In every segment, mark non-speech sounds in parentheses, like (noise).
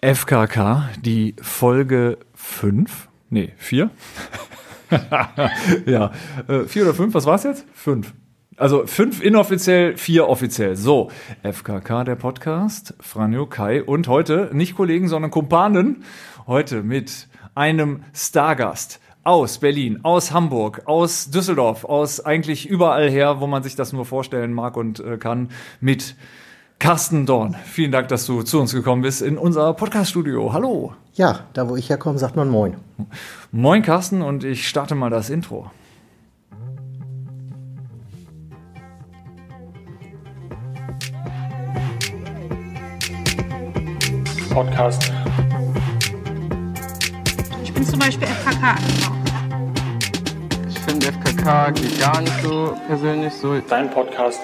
FKK, die Folge 5, nee, 4. (laughs) ja, äh, 4 oder 5, was war es jetzt? 5. Also 5 inoffiziell, 4 offiziell. So, FKK, der Podcast, Franjo, Kai und heute nicht Kollegen, sondern Kumpanen. Heute mit einem Stargast aus Berlin, aus Hamburg, aus Düsseldorf, aus eigentlich überall her, wo man sich das nur vorstellen mag und äh, kann, mit Carsten Dorn, vielen Dank, dass du zu uns gekommen bist in unser Podcast-Studio. Hallo. Ja, da wo ich herkomme, sagt man Moin. Moin, Carsten, und ich starte mal das Intro. Podcast. Ich bin zum Beispiel FKK. Ich finde FKK geht gar nicht so persönlich so. Dein Podcast.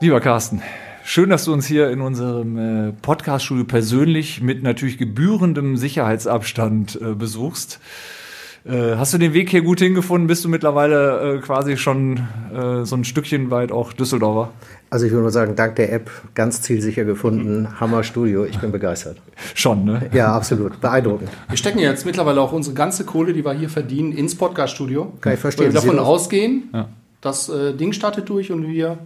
Lieber Carsten, schön, dass du uns hier in unserem äh, Podcast-Studio persönlich mit natürlich gebührendem Sicherheitsabstand äh, besuchst. Äh, hast du den Weg hier gut hingefunden? Bist du mittlerweile quasi schon so ein Stückchen weit auch Düsseldorfer? Also ich würde nur sagen, dank der App ganz zielsicher gefunden. Hammer Studio, ich bin begeistert. (laughs) Schon, ne? Ja, absolut. Beeindruckend. Wir stecken ja jetzt mittlerweile auch unsere ganze Kohle, die wir hier verdienen, ins Podcast-Studio. Kann ich verstehen. Weil wir davon Sie- ausgehen, Ja. das Ding startet durch und wir.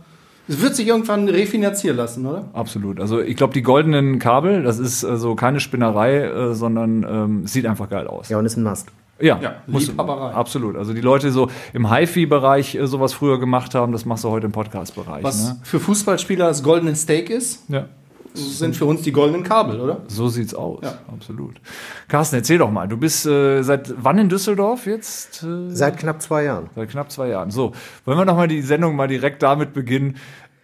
Es wird sich irgendwann refinanzieren lassen, oder? Absolut. Also ich glaube, die goldenen Kabel, das ist also keine Spinnerei, äh, sondern ähm, sieht einfach geil aus. Ja, und ist ein Must. Ja, Ja, muss- Liebhaberei. Absolut. Also die Leute so im HiFi-Bereich äh, sowas früher gemacht haben, das machst du heute im Podcast-Bereich. Was Ne? für Fußballspieler das goldene Steak ist, Ja. Sind für uns die goldenen Kabel, oder? So sieht's aus. Ja. Absolut. Carsten, erzähl doch mal. Du bist äh, seit wann in Düsseldorf jetzt? Äh, Seit knapp zwei Jahren. seit knapp zwei Jahren. So, wollen wir noch mal die Sendung mal direkt damit beginnen.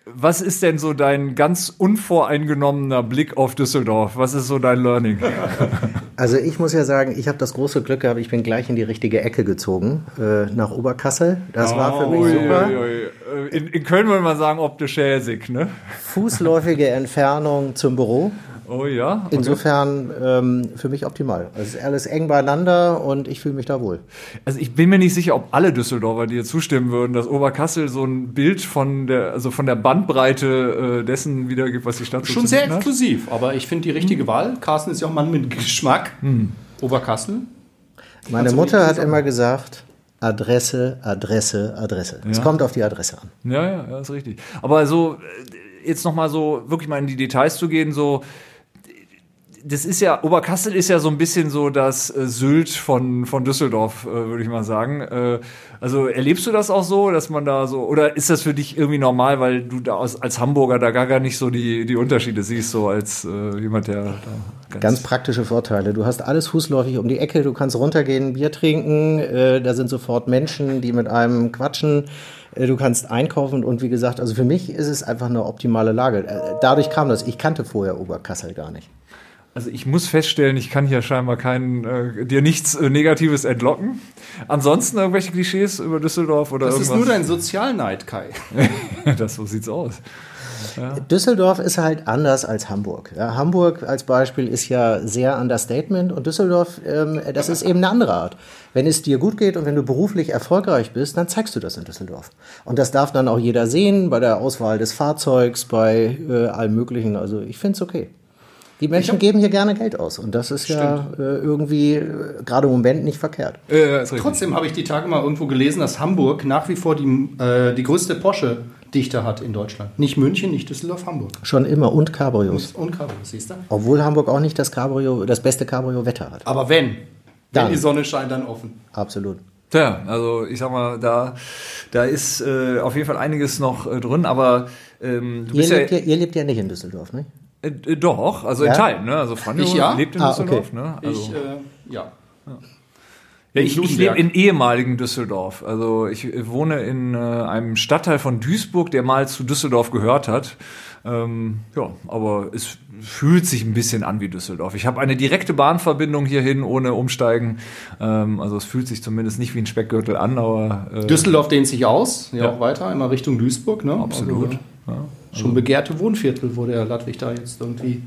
Was ist denn so dein ganz unvoreingenommener Blick auf Düsseldorf? Was ist so dein Learning? (laughs) Also ich muss ja sagen, ich habe das große Glück gehabt, ich bin gleich in die richtige Ecke gezogen, äh, nach Oberkassel. Das war für mich super. Ui, ui, ui. In, in Köln würde man sagen, optisch schäsig, ne? Fußläufige Entfernung zum Büro. Oh ja. Okay. Insofern ähm, für mich optimal. Es ist alles eng beieinander und ich fühle mich da wohl. Also ich bin mir nicht sicher, ob alle Düsseldorfer dir zustimmen würden, dass Oberkassel so ein Bild von der, also von der Bandbreite äh, dessen wiedergibt, was die Stadt so Schon zu sehr exklusiv, aber ich finde die richtige Wahl. Carsten ist ja auch ein Mann mit Geschmack. Oberkassel. Meine Also Mutter hat immer gesagt, Adresse, Adresse, Adresse. Es Ja. kommt auf die Adresse an. Ja, ja, ja, ist richtig. Aber so, äh, jetzt noch mal so wirklich mal in die Details zu gehen, so, das ist ja, Oberkassel ist ja so ein bisschen so das äh, Sylt von, von Düsseldorf, äh, würde ich mal sagen. Äh, also erlebst du das auch so, dass man da so, oder ist das für dich irgendwie normal, weil du da als Hamburger da gar, nicht so die, die Unterschiede siehst, so als jemand, der da Ganz praktische Vorteile. Du hast alles fußläufig um die Ecke, du kannst runtergehen, Bier trinken, da sind sofort Menschen, die mit einem quatschen. Du kannst einkaufen und wie gesagt, also für mich ist es einfach eine optimale Lage. Dadurch kam das. Ich kannte vorher Oberkassel gar nicht. Also ich muss feststellen, ich kann hier scheinbar keinen, äh, dir nichts äh, Negatives entlocken. Ansonsten irgendwelche Klischees über Düsseldorf oder Das ist irgendwas? nur dein Sozialneid, Kai. (laughs) das so sieht's aus. Düsseldorf ist halt anders als Hamburg. Ja, Hamburg als Beispiel ist ja sehr Understatement und Düsseldorf, ähm, das ist eben eine andere Art. Wenn es dir gut geht und wenn du beruflich erfolgreich bist, dann zeigst du das in Düsseldorf. Und das darf dann auch jeder sehen bei der Auswahl des Fahrzeugs, bei äh, allem Möglichen. Also ich finde es okay. Die Menschen geben hier gerne Geld aus und das ist ja äh, irgendwie äh, gerade im Moment nicht verkehrt. Äh. Trotzdem habe ich die Tage mal irgendwo gelesen, dass Hamburg nach wie vor die, äh, die größte Porsche-Dichte hat in Deutschland. Nicht München, nicht Düsseldorf, Hamburg. Schon immer und Cabrios. Und Cabrio, siehst du? Obwohl Hamburg auch nicht das Cabrio, das beste Cabrio-Wetter hat. Aber wenn, Dann. wenn die Sonne scheint, dann offen. Absolut. Tja, also ich sag mal, da, da ist äh, auf jeden Fall einiges noch äh, drin, aber ähm, du Ihr bist ja, lebt ja, ihr lebt ja nicht in Düsseldorf, ne? Äh, äh, doch, also in Ja? Teilen, ne? Also Franjo Ich ja? lebt in Ah, Düsseldorf, okay. ne? Also, Ich, äh, ja. ja, ich, ich Blusenberg. lebe in ehemaligen Düsseldorf. Also ich äh, wohne in äh, einem Stadtteil von Duisburg, der mal zu Düsseldorf gehört hat. Ähm, ja, aber es fühlt sich ein bisschen an wie Düsseldorf. Ich habe eine direkte Bahnverbindung hierhin ohne Umsteigen. Ähm, also es fühlt sich zumindest nicht wie ein Speckgürtel an, aber äh, Düsseldorf dehnt sich aus, ja, Ja. auch weiter, immer Richtung Duisburg. Ne? Absolut. Also, schon begehrte Wohnviertel, wo der Ludwig da jetzt irgendwie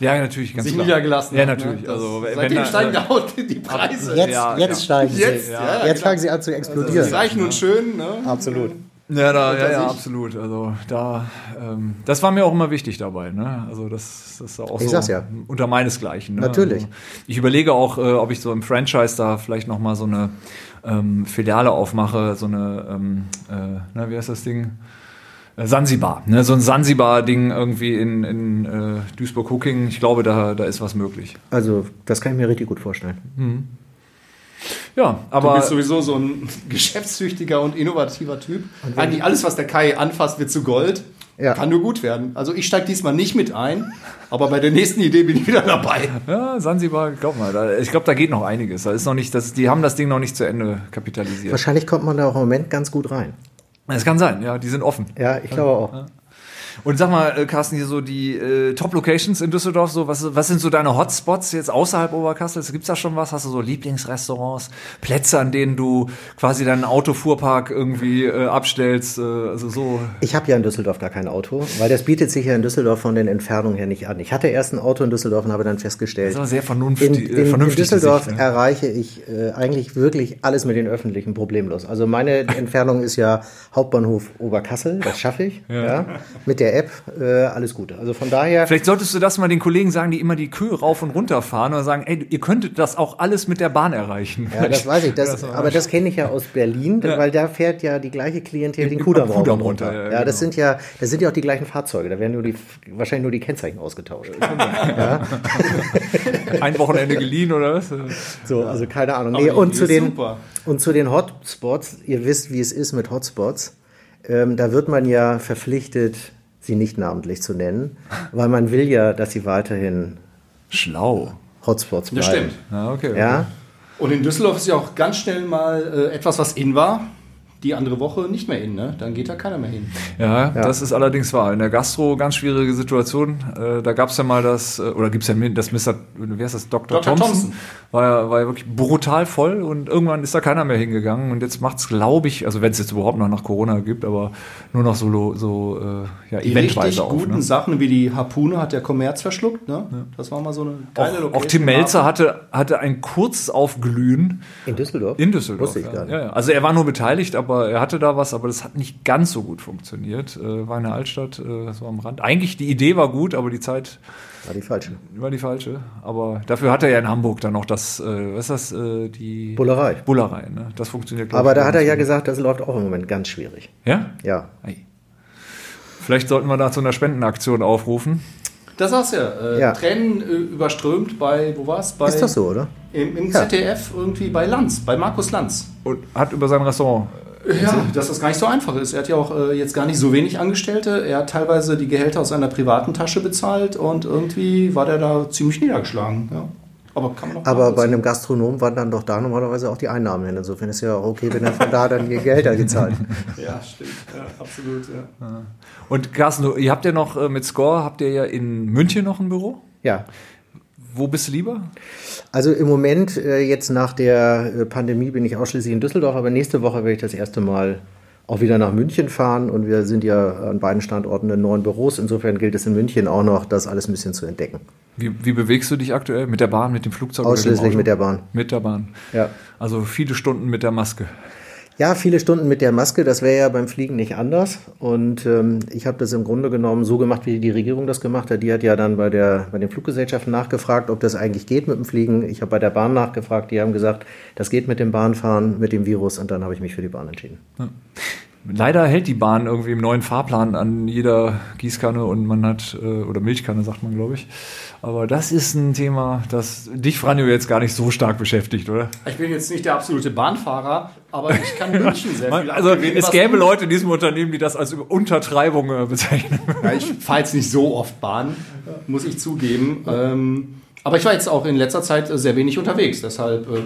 ja, natürlich ganz sich klar. niedergelassen Ja, hat. natürlich. Ne? Also, wenn seitdem da- steigen ja auch die Preise. Jetzt, Ja, jetzt ja. steigen sie. Jetzt, ja, jetzt fangen sie an zu explodieren. Das ist und schön. Ne? Absolut. Ja, da, ja, ja, absolut. Also da, ähm, das war mir auch immer wichtig dabei. Ne? Also das, das ist auch Ich so sag's ja. unter meinesgleichen. Ne? Natürlich. Also ich überlege auch, äh, ob ich so im Franchise da vielleicht noch mal so eine ähm, Filiale aufmache, so eine, ähm, äh, na, wie heißt das Ding? Sansibar, ne? so ein Sansibar-Ding irgendwie in, in äh, Duisburg-Huckingen. Ich glaube, da, da ist was möglich. Also, das kann ich mir richtig gut vorstellen. Ja, Du aber bist sowieso so ein (laughs) geschäftstüchtiger und innovativer Typ. Eigentlich alles, was der Kai anfasst, wird zu Gold. Ja. Kann nur gut werden. Also ich steige diesmal nicht mit ein, aber bei der nächsten Idee bin ich wieder dabei. ja, Sansibar, glaub mal, da, ich glaube, da geht noch einiges. Da ist noch nicht, das, die haben das Ding noch nicht zu Ende kapitalisiert. Wahrscheinlich kommt man da auch im Moment ganz gut rein. Es kann sein, ja, die sind offen. Ja, ich glaube auch. Und sag mal, äh, Carsten, hier so die äh, Top-Locations in Düsseldorf, so was, was sind so deine Hotspots jetzt außerhalb Oberkassels? Gibt's da schon was? Hast du so Lieblingsrestaurants, Plätze, an denen du quasi deinen Autofuhrpark irgendwie äh, abstellst? Äh, also so. Ich habe ja in Düsseldorf gar kein Auto, weil das bietet sich ja in Düsseldorf von den Entfernungen her nicht an. Ich hatte erst ein Auto in Düsseldorf und habe dann festgestellt, Das ist sehr in, vernünftig. in, äh, in vernünftig Düsseldorf Gesicht, ne? erreiche ich äh, eigentlich wirklich alles mit den Öffentlichen problemlos. Also meine (laughs) Entfernung ist ja Hauptbahnhof Oberkassel, das schaffe ich. ja. Mit der App äh, alles Gute. Also von daher, Vielleicht solltest du das mal den Kollegen sagen, die immer die Kühe rauf und runter fahren oder sagen, ey, ihr könntet das auch alles mit der Bahn erreichen. ja, das weiß ich, das, (laughs) aber das kenne ich ja aus Berlin, weil da fährt ja die gleiche Klientel den Kudamm rauf Kudamm und runter. runter, ja, Ja, das genau. sind ja, das sind ja auch die gleichen Fahrzeuge. Da werden nur die, wahrscheinlich nur die Kennzeichen ausgetauscht. (laughs) Ein Wochenende geliehen oder was? So, also keine Ahnung. Nee, und, zu den, super. und zu den Hotspots, ihr wisst, wie es ist mit Hotspots. Ähm, da wird man ja verpflichtet, sie nicht namentlich zu nennen, weil man will ja, dass sie weiterhin Schlau. Hotspots bleiben. Das stimmt. Ja, okay. Ja, Und in Düsseldorf ist ja auch ganz schnell mal äh, etwas, was in war, die andere Woche nicht mehr in. Ne? Dann geht da keiner mehr hin. Ja, das ist allerdings wahr. In der Gastro ganz schwierige Situation. Äh, da gab es ja mal das, äh, oder gibt es ja das Mr. Wie heißt das? Dr. Dr. Thompson. Thompson. War, ja, war ja wirklich brutal voll und irgendwann ist da keiner mehr hingegangen. Und jetzt macht's, glaube ich, also wenn es jetzt überhaupt noch nach Corona gibt, aber nur noch so, so äh, ja, Die richtig eventweise auf. guten Ne? Sachen wie die Harpune hat der Kommerz verschluckt. Ne? Das war mal so eine geile Auch, Location. auch Tim Melzer hatte, hatte ein kurzes Aufglühen in Düsseldorf. in Düsseldorf. Wusste ich gar nicht. Ja, ja. Also er war nur beteiligt, aber er hatte da was, aber das hat nicht ganz so gut funktioniert. Äh, war in der Altstadt, äh, so am Rand. Eigentlich die Idee war gut, aber die Zeit War die falsche. war die falsche. Aber dafür hat er ja in Hamburg dann noch das, äh, was ist das, äh, die Bullerei. Bullerei, ne? Das funktioniert. Aber da hat er ja gesagt, das läuft auch im Moment ganz schwierig. Ja? Ja. Ei. Vielleicht sollten wir da zu einer Spendenaktion aufrufen. Das sagst du ja. Äh, Ja. Tränen äh, überströmt bei, wo war's? Bei, Ist das so, oder? Im, im Ja. ZDF irgendwie bei Lanz, bei Markus Lanz. Und hat über sein Restaurant. Ja, dass das gar nicht so einfach ist. Er hat ja auch äh, jetzt gar nicht so wenig Angestellte. Er hat teilweise die Gehälter aus seiner privaten Tasche bezahlt und irgendwie war der da ziemlich niedergeschlagen. Ja. Aber kann man auch Aber bei einem Gastronom waren dann doch da normalerweise auch die Einnahmen hin. Insofern ist ja auch okay, wenn er von da dann die Gehälter gezahlt. (laughs) Ja, stimmt. Ja, absolut. Ja. Und Carsten, ihr habt ja noch äh, mit Score, habt ihr ja in München noch ein Büro? Ja. Wo bist du lieber? Also im Moment, äh, jetzt nach der äh, Pandemie, bin ich ausschließlich in Düsseldorf, aber nächste Woche werde ich das erste Mal auch wieder nach München fahren und wir sind ja an beiden Standorten in neuen Büros. Insofern gilt es in München auch noch, das alles ein bisschen zu entdecken. Wie, wie bewegst du dich aktuell? Mit der Bahn, mit dem Flugzeug? Ausschließlich mit der Bahn. Mit der Bahn. Ja. Also viele Stunden mit der Maske. Ja, viele Stunden mit der Maske, das wäre ja beim Fliegen nicht anders. Und ähm, ich habe das im Grunde genommen so gemacht, wie die Regierung das gemacht hat. Die hat ja dann bei, der, bei den Fluggesellschaften nachgefragt, ob das eigentlich geht mit dem Fliegen. Ich habe bei der Bahn nachgefragt, die haben gesagt, das geht mit dem Bahnfahren, mit dem Virus. Und dann habe ich mich für die Bahn entschieden. Leider hält die Bahn irgendwie im neuen Fahrplan an jeder Gießkanne und man hat, äh, oder Milchkanne sagt man, glaube ich. Aber das ist ein Thema, das dich, Franjo, jetzt gar nicht so stark beschäftigt, oder? Ich bin jetzt nicht der absolute Bahnfahrer, aber ich kann (laughs) München sehr viel Also es gäbe Leute in diesem Unternehmen, die das als Untertreibung äh, bezeichnen. Ja, ich fahre jetzt nicht so oft Bahn, muss ich zugeben. Ähm, aber ich war jetzt auch in letzter Zeit äh, sehr wenig unterwegs. Deshalb, äh,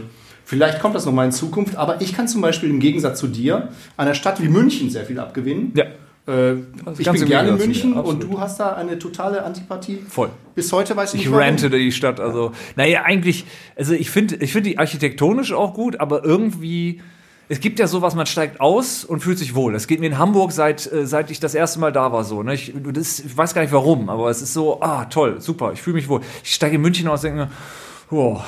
vielleicht kommt das nochmal in Zukunft. Aber ich kann zum Beispiel im Gegensatz zu dir einer Stadt wie München sehr viel abgewinnen. Ja. Äh, ich bin gerne in München mir, und du hast da eine totale Antipathie. Voll. Bis heute weiß ich Ich nicht warum. rante die Stadt. Also, naja, eigentlich, also ich finde ich finde die architektonisch auch gut, aber irgendwie, es gibt ja sowas, man steigt aus und fühlt sich wohl. Das geht mir in Hamburg seit, äh, seit ich das erste Mal da war so. Ne? Ich, das, ich weiß gar nicht warum, aber es ist so, ah, toll, super, ich fühle mich wohl. Ich steige in München aus und denke mir, oh,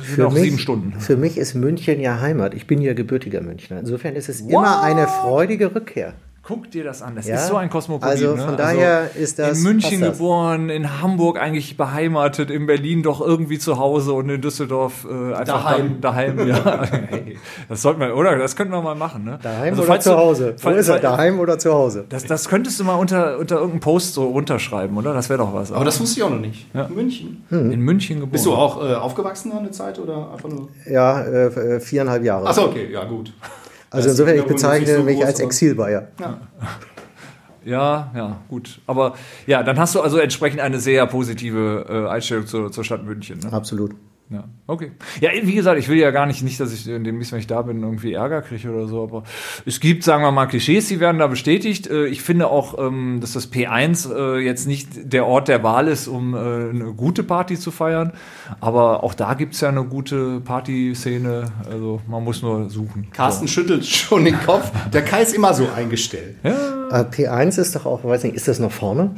Für noch mich, sieben Stunden. Für mich ist München ja Heimat. Ich bin ja gebürtiger Münchner. Insofern ist es immer eine freudige Rückkehr. Guck dir das an. Das Ja? ist so ein Kosmopolit. Also ne? von daher ist das- In München geboren, in Hamburg eigentlich beheimatet, in Berlin doch irgendwie zu Hause und in Düsseldorf äh, einfach Daheim. Dann, daheim. Ja. (laughs) hey, das sollten wir, oder? Das könnten wir mal machen. Ne? Daheim Also oder zu Hause? Wo ist er? Daheim oder zu Hause? Das, das könntest du mal unter, unter irgendeinem Post so runterschreiben, oder? Das wäre doch was. Aber das wusste ich auch noch nicht. Ja. München. in München geboren. Bist du auch äh, aufgewachsen eine Zeit oder einfach nur? Ja, äh, äh, viereinhalb Jahre. Achso, okay, ja gut. Also Das insofern, ich bezeichne so mich groß, als Exilbayer. Ja, ja, gut. Aber ja, dann hast du also entsprechend eine sehr positive äh, Einstellung zur, zur Stadt München. Ne? Absolut. Ja, okay. Ja, wie gesagt, ich will ja gar nicht, nicht, dass ich demnächst, wenn ich da bin, irgendwie Ärger kriege oder so, aber es gibt, sagen wir mal, Klischees, die werden da bestätigt. Äh, Ich finde auch, ähm, dass das P1 äh, jetzt nicht der Ort der Wahl ist, um äh, eine gute Party zu feiern, aber auch da gibt's ja eine gute Partyszene, also man muss nur suchen. Carsten schüttelt schon den Kopf. Der Kai ist immer so eingestellt. Äh, P1 ist doch auch, weiß nicht, ist das noch vorne?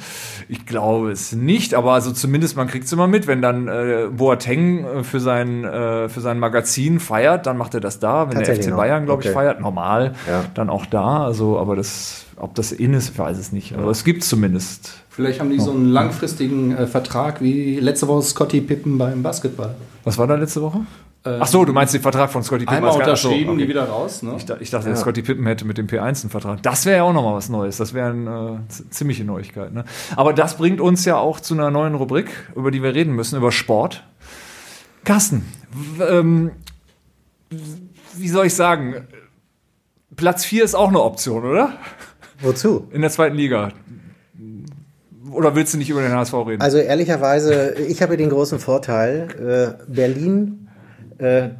Ich glaube es nicht, aber also zumindest man kriegt es immer mit, wenn dann äh, Boateng äh, für sein äh, für sein Magazin feiert, dann macht er das da. Wenn der FC noch. Bayern, glaube ich, Okay. feiert, normal, Ja. dann auch da. Also, aber das, ob das in ist, ich weiß es nicht. Aber es gibt zumindest. Vielleicht haben die so einen langfristigen äh, Vertrag wie letzte Woche Scotty Pippen beim Basketball. Was war da letzte Woche? Ach so, du meinst den Vertrag von Scotty Pippen? Einmal ach so, unterschrieben, okay. die wieder raus. Ne? Ich, ich dachte, Scotty Pippen hätte mit dem P1 einen Vertrag. Das wäre ja auch nochmal was Neues. Das wäre eine äh, ziemliche Neuigkeit. Ne? Aber das bringt uns ja auch zu einer neuen Rubrik, über die wir reden müssen, über Sport. Carsten, ähm, wie soll ich sagen? Platz 4 ist auch eine Option, oder? Wozu? In der zweiten Liga. Oder willst du nicht über den HSV reden? Also ehrlicherweise, ich habe den großen Vorteil, äh, Berlin,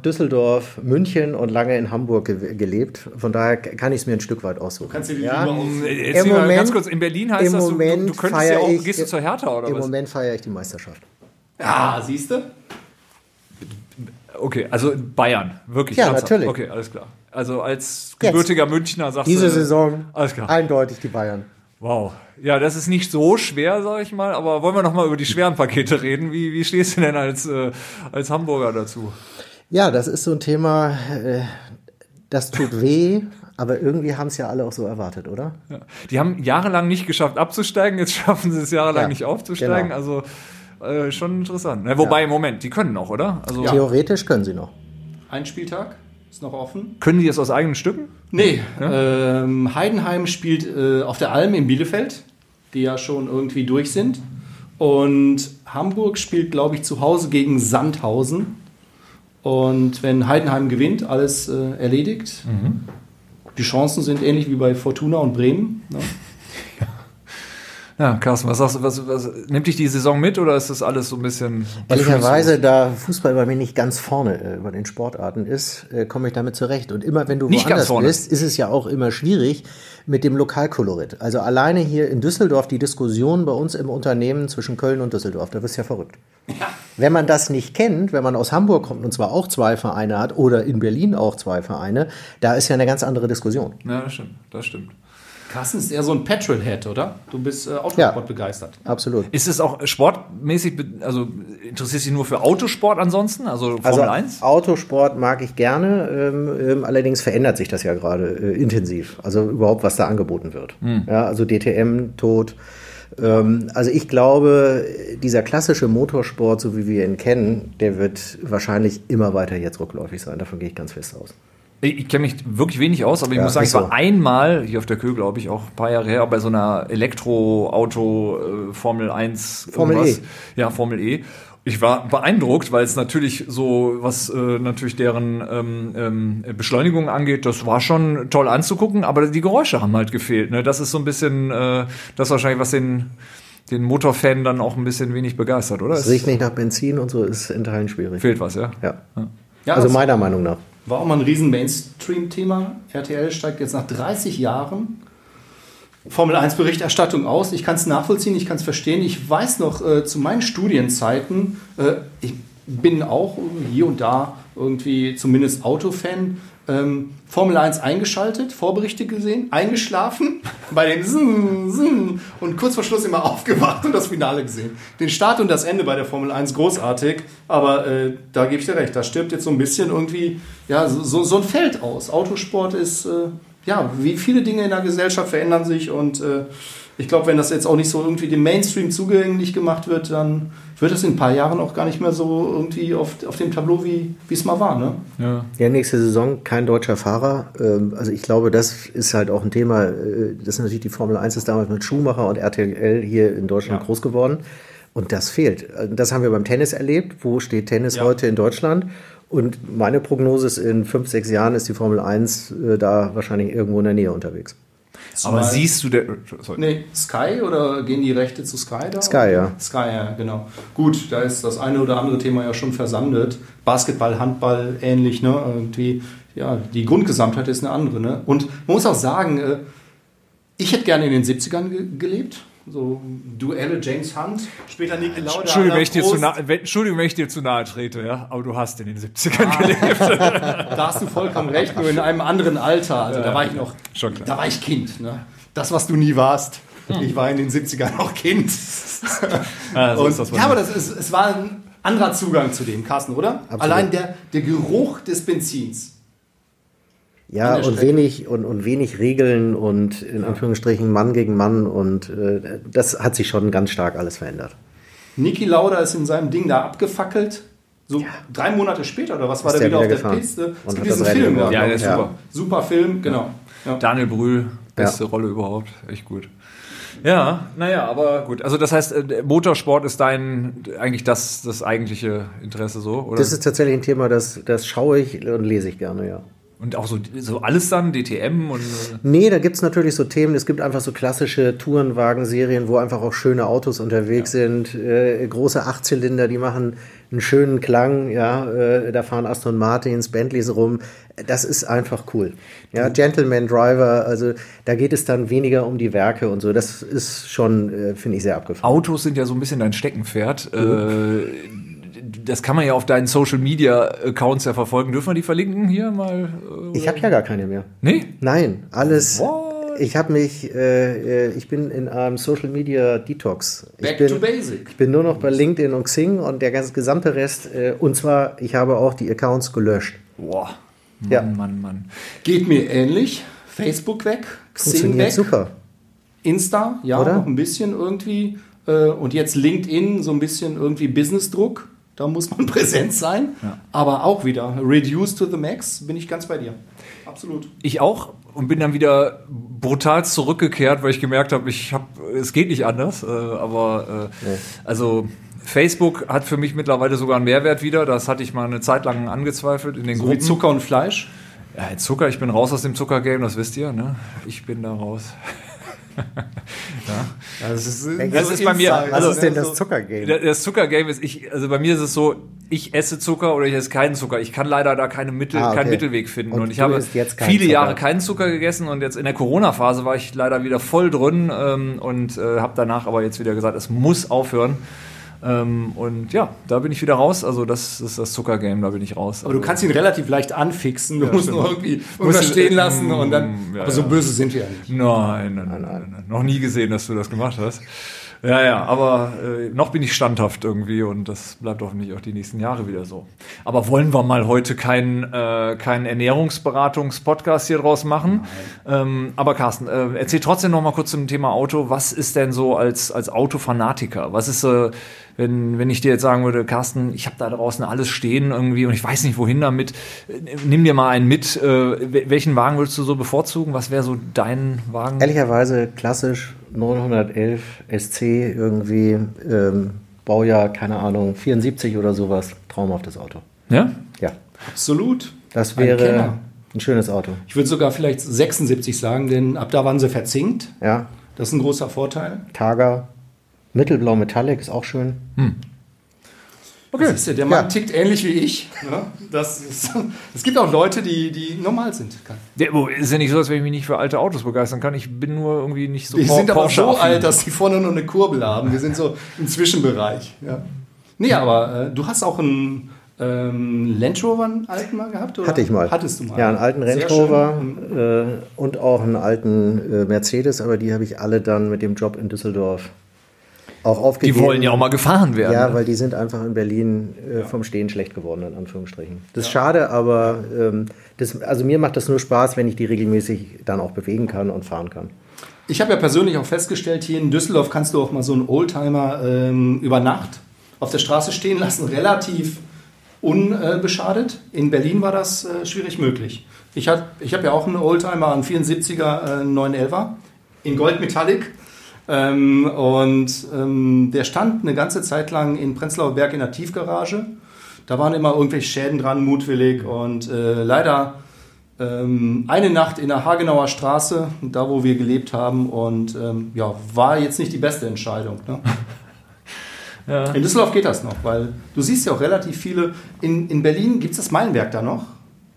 Düsseldorf, München und lange in Hamburg ge gelebt. Von daher kann ich es mir ein Stück weit aussuchen. Kannst du die ja? Äh, Jetzt Im Moment- ganz kurz, in Berlin heißt Im das, du, du, könntest ja auch, ich- gehst du zur Hertha oder Im was? Moment feiere ich die Meisterschaft. Ja, siehst du? Okay, also Bayern, wirklich. Ja, ernsthaft? natürlich. Okay, alles klar. Also als Jetzt. gebürtiger Münchner sagst Diese du. Saison Alles klar. eindeutig die Bayern. Wow. Ja, das ist nicht so schwer, sag ich mal, aber wollen wir noch mal über die schweren Pakete reden? Wie, wie stehst du denn als, äh, als Hamburger dazu? Ja, das ist so ein Thema, äh, das tut weh, aber irgendwie haben es ja alle auch so erwartet, oder? Ja. Die haben jahrelang nicht geschafft abzusteigen, jetzt (laughs) schaffen sie es jahrelang Ja, nicht aufzusteigen. genau. Also äh, schon interessant. Ne, wobei, im Moment, die können noch, oder? Also Theoretisch können sie noch. Ein Spieltag ist noch offen. können die es aus eigenen Stücken? Nee, ähm, Heidenheim spielt äh, auf der Alm in Bielefeld, die ja schon irgendwie durch sind. Und Hamburg spielt, glaube ich, zu Hause gegen Sandhausen. Und wenn Heidenheim gewinnt, alles äh, erledigt. Die Chancen sind ähnlich wie bei Fortuna und Bremen. Ne? Ja, Carsten, was sagst du, was, was, nimmt dich die Saison mit oder ist das alles so ein bisschen. Ehrlicherweise, da Fußball bei mir nicht ganz vorne äh, bei den Sportarten ist, äh, komme ich damit zurecht. Und immer wenn du Nicht ganz woanders vorne. bist, ist es ja auch immer schwierig mit dem Lokalkolorit. Also alleine hier in Düsseldorf die Diskussion bei uns im Unternehmen zwischen Köln und Düsseldorf, da wirst du ja verrückt. Wenn man das nicht kennt, wenn man aus Hamburg kommt und zwar auch zwei Vereine hat oder in Berlin auch zwei Vereine, da ist ja eine ganz andere Diskussion. Ja, das stimmt, das stimmt. Carsten ist eher so ein Petrolhead, oder? Du bist äh, Autosport Ja. begeistert. Absolut. Ist es auch sportmäßig, also interessierst du dich nur für Autosport ansonsten, also Formel Also 1? Autosport mag ich gerne, ähm, ähm, allerdings verändert sich das ja gerade äh, intensiv. Also überhaupt, was da angeboten wird. Hm. Ja, also DTM, tot. Ähm, also ich glaube, dieser klassische Motorsport, so wie wir ihn kennen, der wird wahrscheinlich immer weiter jetzt rückläufig sein. Davon gehe ich ganz fest aus. Ich, kenne mich wirklich wenig aus, aber ich Ja, muss sagen, ich war so. einmal hier auf der Kö, glaube ich, auch ein paar Jahre her, bei so einer Elektroauto äh, Formel 1 Formel irgendwas. E. Ja, Formel E. Ich war beeindruckt, weil es natürlich so, was äh, natürlich deren ähm, ähm, Beschleunigung angeht, das war schon toll anzugucken, aber die Geräusche haben halt gefehlt. Ne? Das ist so ein bisschen äh, das wahrscheinlich, was den, den Motorfan dann auch ein bisschen wenig begeistert, oder? Es riecht nicht nach Benzin und so ist in Teilen schwierig. fehlt was, ja? Ja. Ja, Also meiner Meinung nach. War auch mal ein riesen Mainstream-Thema. RTL steigt jetzt nach 30 Jahren Formel 1 Berichterstattung aus. Ich kann es nachvollziehen, ich kann es verstehen. Ich weiß noch äh, zu meinen Studienzeiten, äh, ich bin auch hier und da irgendwie zumindest Autofan. Ähm, Formel 1 eingeschaltet, Vorberichte gesehen, eingeschlafen, bei den Zzzz, Zzzz und kurz vor Schluss immer (laughs) aufgewacht und das Finale gesehen. Den Start und das Ende bei der Formel 1 großartig, aber äh, da gebe ich dir recht, da stirbt jetzt so ein bisschen irgendwie ja, so, so, so ein Feld aus. Autosport ist äh, ja, wie viele Dinge in der Gesellschaft verändern sich und äh, ich glaube, wenn das jetzt auch nicht so irgendwie dem Mainstream zugänglich gemacht wird, dann wird es in ein paar Jahren auch gar nicht mehr so irgendwie auf, auf dem Tableau, wie wie es mal war. Ne? Ja. Ja, nächste Saison kein deutscher Fahrer. Ähm, Also ich glaube, das ist halt auch ein Thema. äh, Das ist natürlich die Formel 1 ist damals mit Schumacher und RTL hier in Deutschland Ja. groß geworden. Und das fehlt. Das haben wir beim Tennis erlebt. Wo steht Tennis Ja. heute in Deutschland? Und meine Prognose ist, in fünf, sechs Jahren ist die Formel 1 äh, da wahrscheinlich irgendwo in der Nähe unterwegs. Aber siehst du der. Sorry. Nee, Sky oder gehen die Rechte zu Sky da? Sky, ja. Sky, ja, genau. Gut, da ist das eine oder andere Thema ja schon versandet. Basketball, Handball, ähnlich, ne? Irgendwie, ja, die Grundgesamtheit ist eine andere, ne? Und man muss auch sagen, äh, ich hätte gerne in den 70ern ge gelebt. So Duelle James Hunt, später Niki Lauda. Entschuldigung, wenn ich dir zu nahe, wenn, Entschuldigung, wenn ich dir zu nahe trete, ja, aber du hast in den 70ern gelebt. Da hast du vollkommen recht, nur in einem anderen Alter. Also da war ich noch, Schon klar. da war ich Kind. Ne? Das, was du nie warst. Ich war in den 70ern auch Kind. Ja, so Und, ist das bei ja, aber das ist, es war ein anderer Zugang zu dem, Carsten, oder? Absolut. Allein der, der Geruch des Benzins. Ja, der und wenig, und, und wenig Regeln und in Anführungsstrichen Mann gegen Mann. Und äh, das hat sich schon ganz stark alles verändert. Niki Lauda ist in seinem Ding da abgefackelt. So drei Monate später, oder was war Ist der der wieder auf wieder der gefahren. Piste? Und Es gibt hat diesen Film. Ja, Ja, der ist Ja. super. Super Film, genau. Ja. Daniel Brühl, beste Rolle überhaupt. Echt gut. Ja, naja, aber gut. Also das heißt, äh, Motorsport ist dein eigentlich das, das eigentliche Interesse so, oder? Das ist tatsächlich ein Thema, das, das schaue ich und lese ich gerne, ja. Und auch so, so alles dann, DTM und äh, Nee, da gibt's natürlich so Themen, es gibt einfach so klassische Tourenwagen-Serien, wo einfach auch schöne Autos unterwegs sind, äh, große Achtzylinder, die machen einen schönen Klang, ja, äh, da fahren Aston Martins, Bentleys rum, das ist einfach cool. Ja, Gentleman Driver, also da geht es dann weniger um die Werke und so, das ist schon, äh, finde ich, sehr abgefahren. Autos sind ja so ein bisschen dein Steckenpferd. Äh, das kann man ja auf deinen Social Media Accounts ja verfolgen. Dürfen wir die verlinken hier mal? Äh, Ich habe ja gar keine mehr. nee? Nein, alles. What? Ich habe mich, äh, äh, ich bin in einem Social Media Detox. Ich Back bin, to basic. Ich bin nur noch bei LinkedIn und Xing und der ganze gesamte Rest. Äh, und zwar, ich habe auch die Accounts gelöscht. Boah. Mann, Ja. Mann, Mann. Geht mir ähnlich. Facebook weg, Xing weg, super. Insta, ja, Oder? noch ein bisschen irgendwie. Äh, und jetzt LinkedIn, so ein bisschen irgendwie Businessdruck. Da muss man (laughs) präsent sein. Aber auch wieder, reduce to the max, bin ich ganz bei dir. Absolut. Ich auch und bin dann wieder brutal zurückgekehrt, weil ich gemerkt habe, ich habe, es geht nicht anders. Äh, aber äh, also Facebook hat für mich mittlerweile sogar einen Mehrwert wieder. Das hatte ich mal eine Zeit lang angezweifelt in den So wie Gruppen. Zucker und Fleisch. Ja, Zucker, ich bin raus aus dem Zuckergame, das wisst ihr, ne? Ich bin da raus. Das ist, Das ist bei mir- Was Also, ist denn das Zuckergame? Das- Das Zuckergame ist, ich, also bei mir ist es so, ich esse Zucker oder ich esse keinen Zucker. Ich kann leider da keine Mittel, Ah, okay. keinen Mittelweg finden. Und Und, ich habe viele Zucker. Jahre keinen Zucker gegessen und jetzt in der Corona-Phase war ich leider wieder voll drin ähm, und äh, habe danach aber jetzt wieder gesagt, es muss aufhören. Ähm, und ja, da bin ich wieder raus. Also das ist das Zuckergame, da bin ich raus. aber du kannst ihn relativ leicht anfixen. Du musst stimmt. nur irgendwie irgendwas stehen lassen und dann. Mm, ja, aber so ja. böse sind wir ja nicht. Nein, nein, nein, nein, nein. Noch nie gesehen, dass du das gemacht hast. Ja, ja, aber äh, noch bin ich standhaft irgendwie und das bleibt hoffentlich auch die nächsten Jahre wieder so. Aber wollen wir mal heute keinen äh, keinen Ernährungsberatungs-Podcast hier draus machen? Ähm, aber Carsten, äh, erzähl trotzdem noch mal kurz zum Thema Auto. Was ist denn so als, als Autofanatiker? Was ist, äh, wenn, wenn ich dir jetzt sagen würde, Carsten, ich habe da draußen alles stehen irgendwie und ich weiß nicht, wohin damit. Äh, Nimm dir mal einen mit. Äh, wel- welchen Wagen würdest du so bevorzugen? Was wäre so dein Wagen? Ehrlicherweise klassisch 911 SC irgendwie, ähm, Baujahr, keine Ahnung, 74 oder sowas. Traumhaftes Auto. Ja? Ja, Absolut. das Ein wäre Kenner. ein schönes Auto. Ich würde sogar vielleicht 76 sagen, denn ab da waren sie verzinkt. Ja, Das ist ein großer Vorteil. Targa, mittelblau Metallic ist auch schön. Okay. Siehst du, der Mann Ja. tickt ähnlich wie ich. Ja, das ist, (laughs) es gibt auch Leute, die, die normal sind. Der, wo- ist ja nicht so, als wenn ich mich nicht für alte Autos begeistern kann. Ich bin nur irgendwie nicht so Die sind aber so alt, dass die vorne nur eine Kurbel haben. Wir sind so im Zwischenbereich. Ja. Nee, aber äh, du hast auch einen ähm, Land Rover, einen alten mal gehabt? Oder? Hatte ich mal. Hattest du mal. Ja, einen alten Range Rover äh, und auch einen alten äh, Mercedes, aber die habe ich alle dann mit dem Job in Düsseldorf auch Die aufgegeben. wollen ja auch mal gefahren werden. Ja, ne? weil die sind einfach in Berlin äh, vom Stehen schlecht geworden, in Anführungsstrichen. Das ist schade, aber ähm, das, also mir macht das nur Spaß, wenn ich die regelmäßig dann auch bewegen kann und fahren kann. Ich habe ja persönlich auch festgestellt, hier in Düsseldorf kannst du auch mal so einen Oldtimer ähm, über Nacht auf der Straße stehen lassen, relativ unbeschadet. In Berlin war das äh, schwierig möglich. Ich, hat- ich habe ja auch einen Oldtimer, einen 74er äh, 911er in Gold Metallic. Ähm, und ähm, der stand eine ganze Zeit lang in Prenzlauer Berg in der Tiefgarage. Da waren immer irgendwelche Schäden dran, mutwillig. Und äh, leider ähm, eine Nacht in der Hagenauer Straße, da wo wir gelebt haben. Und ähm, ja, war jetzt nicht die beste Entscheidung. Ne? (laughs) In Düsseldorf geht das noch, weil du siehst ja auch relativ viele. In, in Berlin gibt es das Meilenwerk da noch.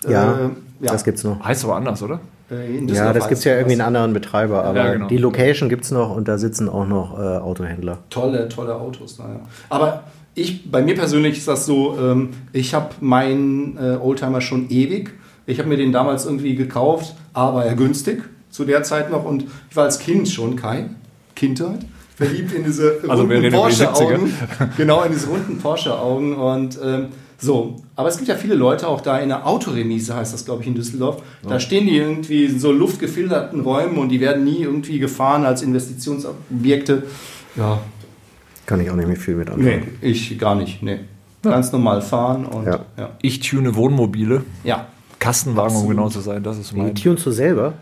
Ja, Äh, ja. das gibt's noch. Heißt aber anders, oder? Äh, in Ja, das heißt gibt's ja irgendwie einen anderen Betreiber, aber Ja, genau. die Location gibt's noch und da sitzen auch noch äh, Autohändler. Tolle, tolle Autos. Naja. Aber ich, bei mir persönlich ist das so, ähm, ich habe meinen äh, Oldtimer schon ewig. Ich habe mir den damals irgendwie gekauft, aber er günstig zu der Zeit noch. Und ich war als Kind schon kein Kindheit. Verliebt in diese Also runden die Porsche-Augen. Genau, in diese runden Porsche-Augen. Und ähm, so. Aber es gibt ja viele Leute auch da in der Autoremise, heißt das, glaube ich, in Düsseldorf. Da stehen die irgendwie in so luftgefilterten Räumen und die werden nie irgendwie gefahren als Investitionsobjekte. Ja, Kann ich auch nicht mehr viel mit anfangen. Nee, ich gar nicht. Nee. Ganz normal fahren und ja. Ja. ja. Ich tune Wohnmobile. Ja. Kastenwagen, um genau zu sein, das ist Die mein. tunst du selber?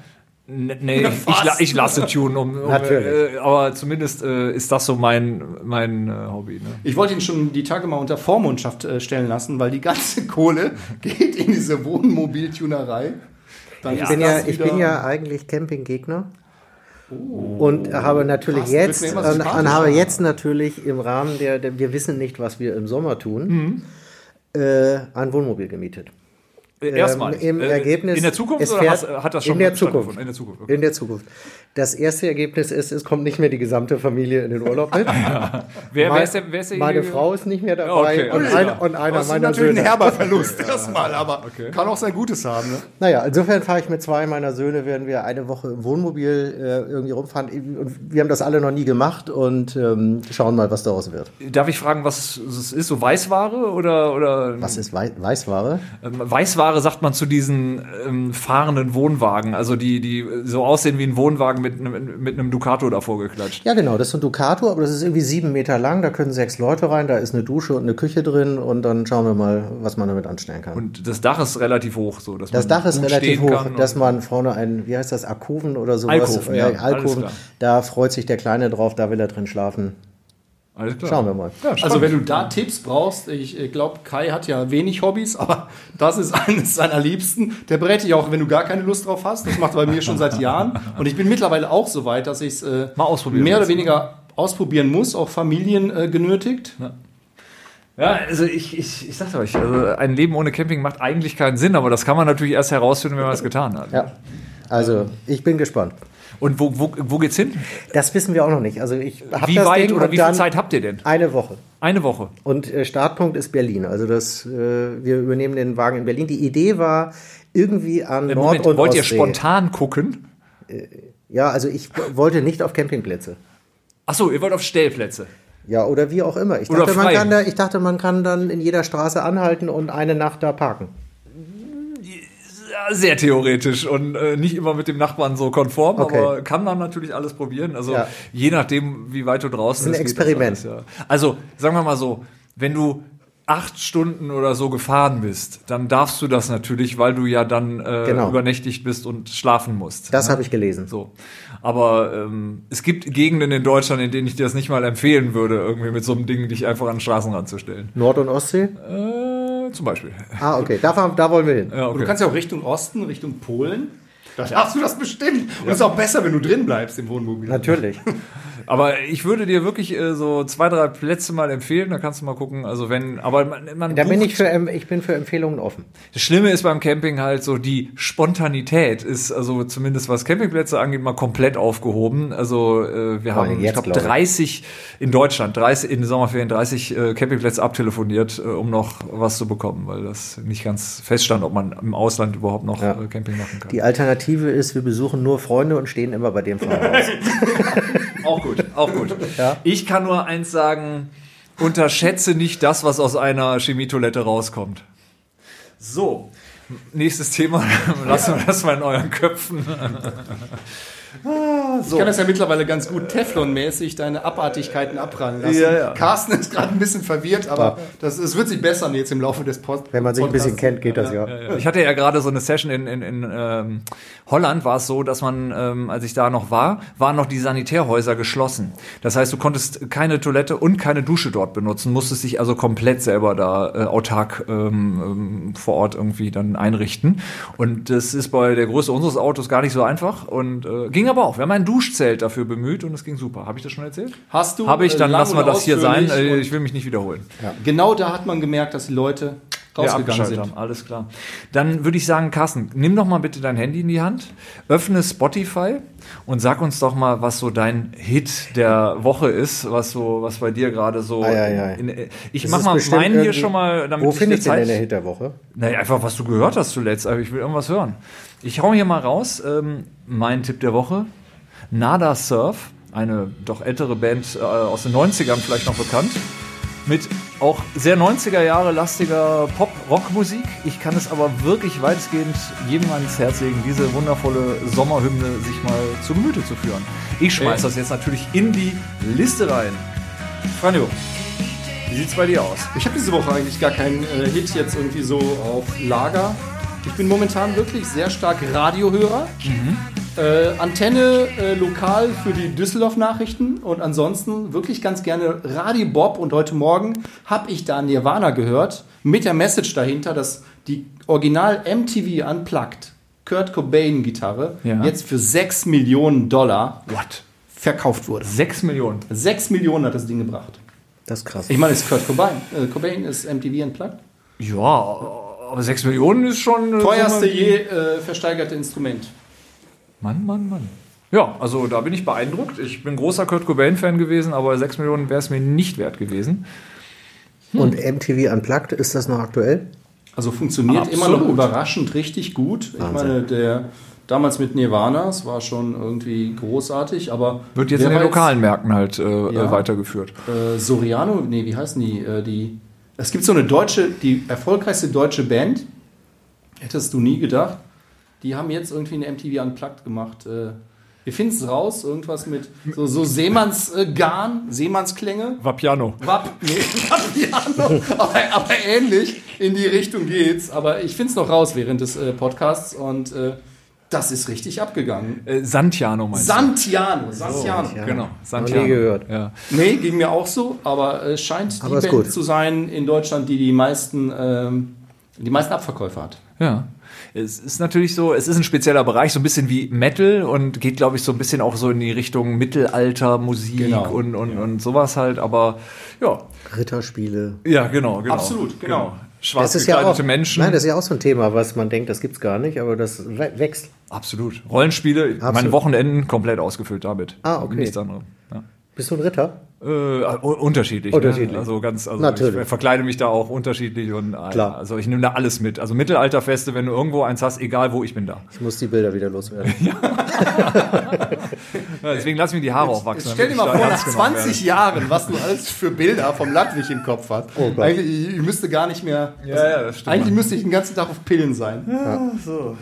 Nee, ich, ich, la- ich lasse tun, um, um äh, aber zumindest äh, ist das so mein, mein äh, Hobby. Ne? Ich wollte ihn schon die Tage mal unter Vormundschaft äh, stellen lassen, weil die ganze (laughs) Kohle geht in diese Wohnmobiltunerei. Dann Ich bin, ja, ich bin ja eigentlich Campinggegner. Und habe natürlich wird jetzt immer und, habe jetzt natürlich im Rahmen der, der wir wissen nicht, was wir im Sommer tun, Mhm. äh, ein Wohnmobil gemietet. Äh, Erstmal. Ähm, Im Äh, Ergebnis. In der Zukunft es oder hast, hat das schon in der? Zukunft. In der Zukunft. Okay. In der Zukunft. Das erste Ergebnis ist, es kommt nicht mehr die gesamte Familie in den Urlaub mit. (laughs) Wer, wer Mein- ist der, wer ist der Meine Frau ist nicht mehr dabei Okay, und, alles ein, und einer Das ist meiner natürlich Söhne. ein herber Verlust (laughs) erstmal, aber kann auch sein Gutes haben. Ne? Naja, insofern fahre ich mit zwei meiner Söhne, werden wir eine Woche im Wohnmobil äh, irgendwie rumfahren. Und wir haben das alle noch nie gemacht und ähm, schauen mal, was daraus wird. Darf ich fragen, was es ist? So Weißware oder, oder Was ist Wei Weißware? Ähm, Weißware sagt man zu diesen ähm, fahrenden Wohnwagen, also die, die so aussehen wie ein Wohnwagen mit einem, mit einem Ducato davor geklatscht. Ja, genau, das ist ein Ducato, aber das ist irgendwie sieben Meter lang. Da können sechs Leute rein, da ist eine Dusche und eine Küche drin und dann schauen wir mal, was man damit anstellen kann. Und das Dach ist relativ hoch, so dass das man Dach ist relativ hoch, dass man vorne einen, wie heißt das, Alkoven oder sowas? Alkoven, ja, alles Alkoven. Da freut sich der Kleine drauf, da will er drin schlafen. Alles klar. Schauen wir mal. Ja, Also wenn du da Tipps brauchst, ich glaube, Kai hat ja wenig Hobbys, (laughs) aber das ist eines seiner Liebsten. Der berät dich auch, wenn du gar keine Lust drauf hast. Das macht er bei mir schon seit Jahren. Und ich bin mittlerweile auch so weit, dass ich es äh, mehr oder weniger ausprobieren muss, auch Familien äh, genötigt. Ja, also ich, ich, ich sag's euch, also ein Leben ohne Camping macht eigentlich keinen Sinn, aber das kann man natürlich erst herausfinden, wenn man es getan hat. Ja. Also, ich bin gespannt. Und wo, wo, wo geht's hin? Das wissen wir auch noch nicht. Also ich hab Wie das weit Ding oder wie viel Zeit habt ihr denn? Eine Woche. Eine Woche. Und äh, Startpunkt ist Berlin. Also das, äh, wir übernehmen den Wagen in Berlin. Die Idee war irgendwie an Nord Moment, und wollt ihr Ostsee. spontan gucken? Ja, also ich wollte nicht auf Campingplätze. Achso, ihr wollt auf Stellplätze. Ja, oder wie auch immer. Ich dachte, man kann da, ich dachte, man kann dann in jeder Straße anhalten und eine Nacht da parken. Sehr theoretisch und äh, nicht immer mit dem Nachbarn so konform, Okay. aber kann man natürlich alles probieren. Also Ja. je nachdem, wie weit du draußen Das ist ein bist. geht Experiment. Alles, ja. Also sagen wir mal so, wenn du acht Stunden oder so gefahren bist, dann darfst du das natürlich, weil du ja dann äh, Genau. übernächtigt bist und schlafen musst. Das ne? habe ich gelesen. So. Aber ähm, es gibt Gegenden in Deutschland, in denen ich dir das nicht mal empfehlen würde, irgendwie mit so einem Ding dich einfach an den Straßenrand zu stellen. Nord- und Ostsee? Äh, zum Beispiel. Ah, okay. Da, da wollen wir hin. Ja, Und okay. du kannst ja auch Richtung Osten, Richtung Polen. Da darfst du das bestimmt. Und es ist auch besser, wenn du drin bleibst im Wohnmobil. Natürlich. (laughs) Aber ich würde dir wirklich äh, so zwei, drei Plätze mal empfehlen, da kannst du mal gucken. Also wenn, aber man, man Da bin ich für, ich bin für Empfehlungen offen. Das Schlimme ist beim Camping halt so, die Spontanität ist, also zumindest was Campingplätze angeht, mal komplett aufgehoben. Also äh, wir haben, ich jetzt, glaube, ich. 30 in Deutschland, 30 in den Sommerferien 30 äh, Campingplätze abtelefoniert, äh, um noch was zu bekommen, weil das nicht ganz feststand, ob man im Ausland überhaupt noch Ja. äh, Camping machen kann. Die Alternative ist, wir besuchen nur Freunde und stehen immer bei dem Fahrhaus. (laughs) auch gut, Auch gut. Ja. Ich kann nur eins sagen, unterschätze nicht das, was aus einer Chemietoilette rauskommt. So, nächstes Thema. (laughs) Lassen wir das mal in euren Köpfen. (laughs) Ah, Ich kann das ja mittlerweile ganz gut Teflon-mäßig deine Abartigkeiten abprallen lassen. Ja, ja. Carsten ist gerade ein bisschen verwirrt, aber das, es wird sich bessern jetzt im Laufe des Pod Wenn man sich ein bisschen Podcasts. kennt, geht das ja. Ich hatte ja gerade so eine Session in, in, in ähm, Holland, war es so, dass man, ähm, als ich da noch war, waren noch die Sanitärhäuser geschlossen. Das heißt, du konntest keine Toilette und keine Dusche dort benutzen, musstest dich also komplett selber da äh, autark ähm, ähm, vor Ort irgendwie dann einrichten. Und das ist bei der Größe unseres Autos gar nicht so einfach und äh, ging aber auch. Wir haben ein Duschzelt dafür bemüht und es ging super. Habe ich das schon erzählt? Hast du, Habe ich, äh, dann lang lassen wir das hier sein. Äh, Ich will mich nicht wiederholen. Genau da hat man gemerkt, dass die Leute Ja, rausgegangen sind. haben. Alles klar. Dann würde ich sagen, Carsten, nimm doch mal bitte dein Handy in die Hand, öffne Spotify und sag uns doch mal, was so dein Hit der Woche ist, was so, was bei dir gerade so. Ei, ei, ei. In, in, ich Das mach mal meinen hier schon mal, damit Wo ich finde ich denn Zeit- den Hit der Woche? Naja, einfach, was du gehört hast zuletzt. Aber ich will irgendwas hören. Ich hau hier mal raus. Ähm, mein Tipp der Woche. Nada Surf. Eine doch ältere Band äh, aus den 90ern vielleicht noch bekannt. Mit auch sehr 90er Jahre lastiger Pop-Rock-Musik. Ich kann es aber wirklich weitestgehend jedem ans Herz legen, diese wundervolle Sommerhymne sich mal zu Gemüte zu führen. Ich schmeiß das jetzt natürlich in die Liste rein. Franjo, wie sieht's bei dir aus? Ich habe diese Woche eigentlich gar keinen äh, Hit jetzt irgendwie so auf Lager. Ich bin momentan wirklich sehr stark Radiohörer. Äh, Antenne äh, lokal für die Düsseldorf-Nachrichten und ansonsten wirklich ganz gerne Radio Bob. Und heute Morgen habe ich da Nirvana gehört mit der Message dahinter, dass die Original MTV Unplugged Kurt Cobain Gitarre Ja. jetzt für 6 Millionen Dollar What? verkauft wurde. 6 Millionen. 6 Millionen hat das Ding gebracht. Das ist krass. Ich meine, es ist Kurt Cobain. Äh, Cobain ist MTV Unplugged. Ja, aber 6 Millionen ist schon. äh, Teuerste je äh, versteigerte Instrument. Mann, Mann, Mann. Ja, also da bin ich beeindruckt. Ich bin großer Kurt Cobain-Fan gewesen, aber 6 Millionen wäre es mir nicht wert gewesen. Und MTV Unplugged, ist das noch aktuell? Also funktioniert Absolut. immer noch überraschend richtig gut. Ich Wahnsinn. meine, der damals mit Nirvana, es war schon irgendwie großartig, aber Wird jetzt in den lokalen Märkten halt äh, Ja. weitergeführt. Äh, Soriano, nee, wie heißen die? Äh, die? Es gibt so eine deutsche, die erfolgreichste deutsche Band. Hättest du nie gedacht. Die haben jetzt irgendwie eine MTV Unplugged gemacht. Äh, wir finden es raus, irgendwas mit so, so Seemannsgarn, äh, Seemannsklänge. Vapiano. Wapp, nee, Vapiano, aber, aber ähnlich in die Richtung geht's. Aber ich finde es noch raus während des äh, Podcasts und äh, das ist richtig abgegangen. Äh, Santiano meinst Santiano, Santiano. du? Genau, Noch Santiano. nie gehört. Ja. Nee, ging mir auch so, aber es scheint Aber die Band gut. zu sein in Deutschland, die die meisten, ähm, die meisten Abverkäufe hat. ja. Es ist natürlich so, es ist ein spezieller Bereich, so ein bisschen wie Metal und geht, glaube ich, so ein bisschen auch so in die Richtung Mittelaltermusik Genau. und, und, und sowas halt. Aber ja, Ritterspiele. ja, genau, genau. Absolut, genau. Schwarz Das ist ja gekleidete auch, Menschen. Nein, das ist ja auch so ein Thema, was man denkt, das gibt's gar nicht, aber das wächst. Absolut. Rollenspiele, meine Absolut. Wochenenden komplett ausgefüllt damit. Ah, okay. Nichts anderes. Ja. Bist du ein Ritter? Äh, u- unterschiedlich. Unterschiedlich. Ne? Also ganz, also Natürlich. ich verkleide mich da auch unterschiedlich und äh, Klar. also ich nehme da alles mit. Also Mittelalterfeste, wenn du irgendwo eins hast, egal wo, ich bin da. Ich muss die Bilder wieder loswerden. (laughs) Ja, deswegen lass mir die Haare auch wachsen. Jetzt stell dir mal vor, nach genommen 20 Jahren, was du alles für Bilder vom Ludwig im Kopf hast. Oh Gott. Eigentlich, ich müsste gar nicht mehr. Ja, ja, das stimmt. Eigentlich müsste ich den ganzen Tag auf Pillen sein. werde.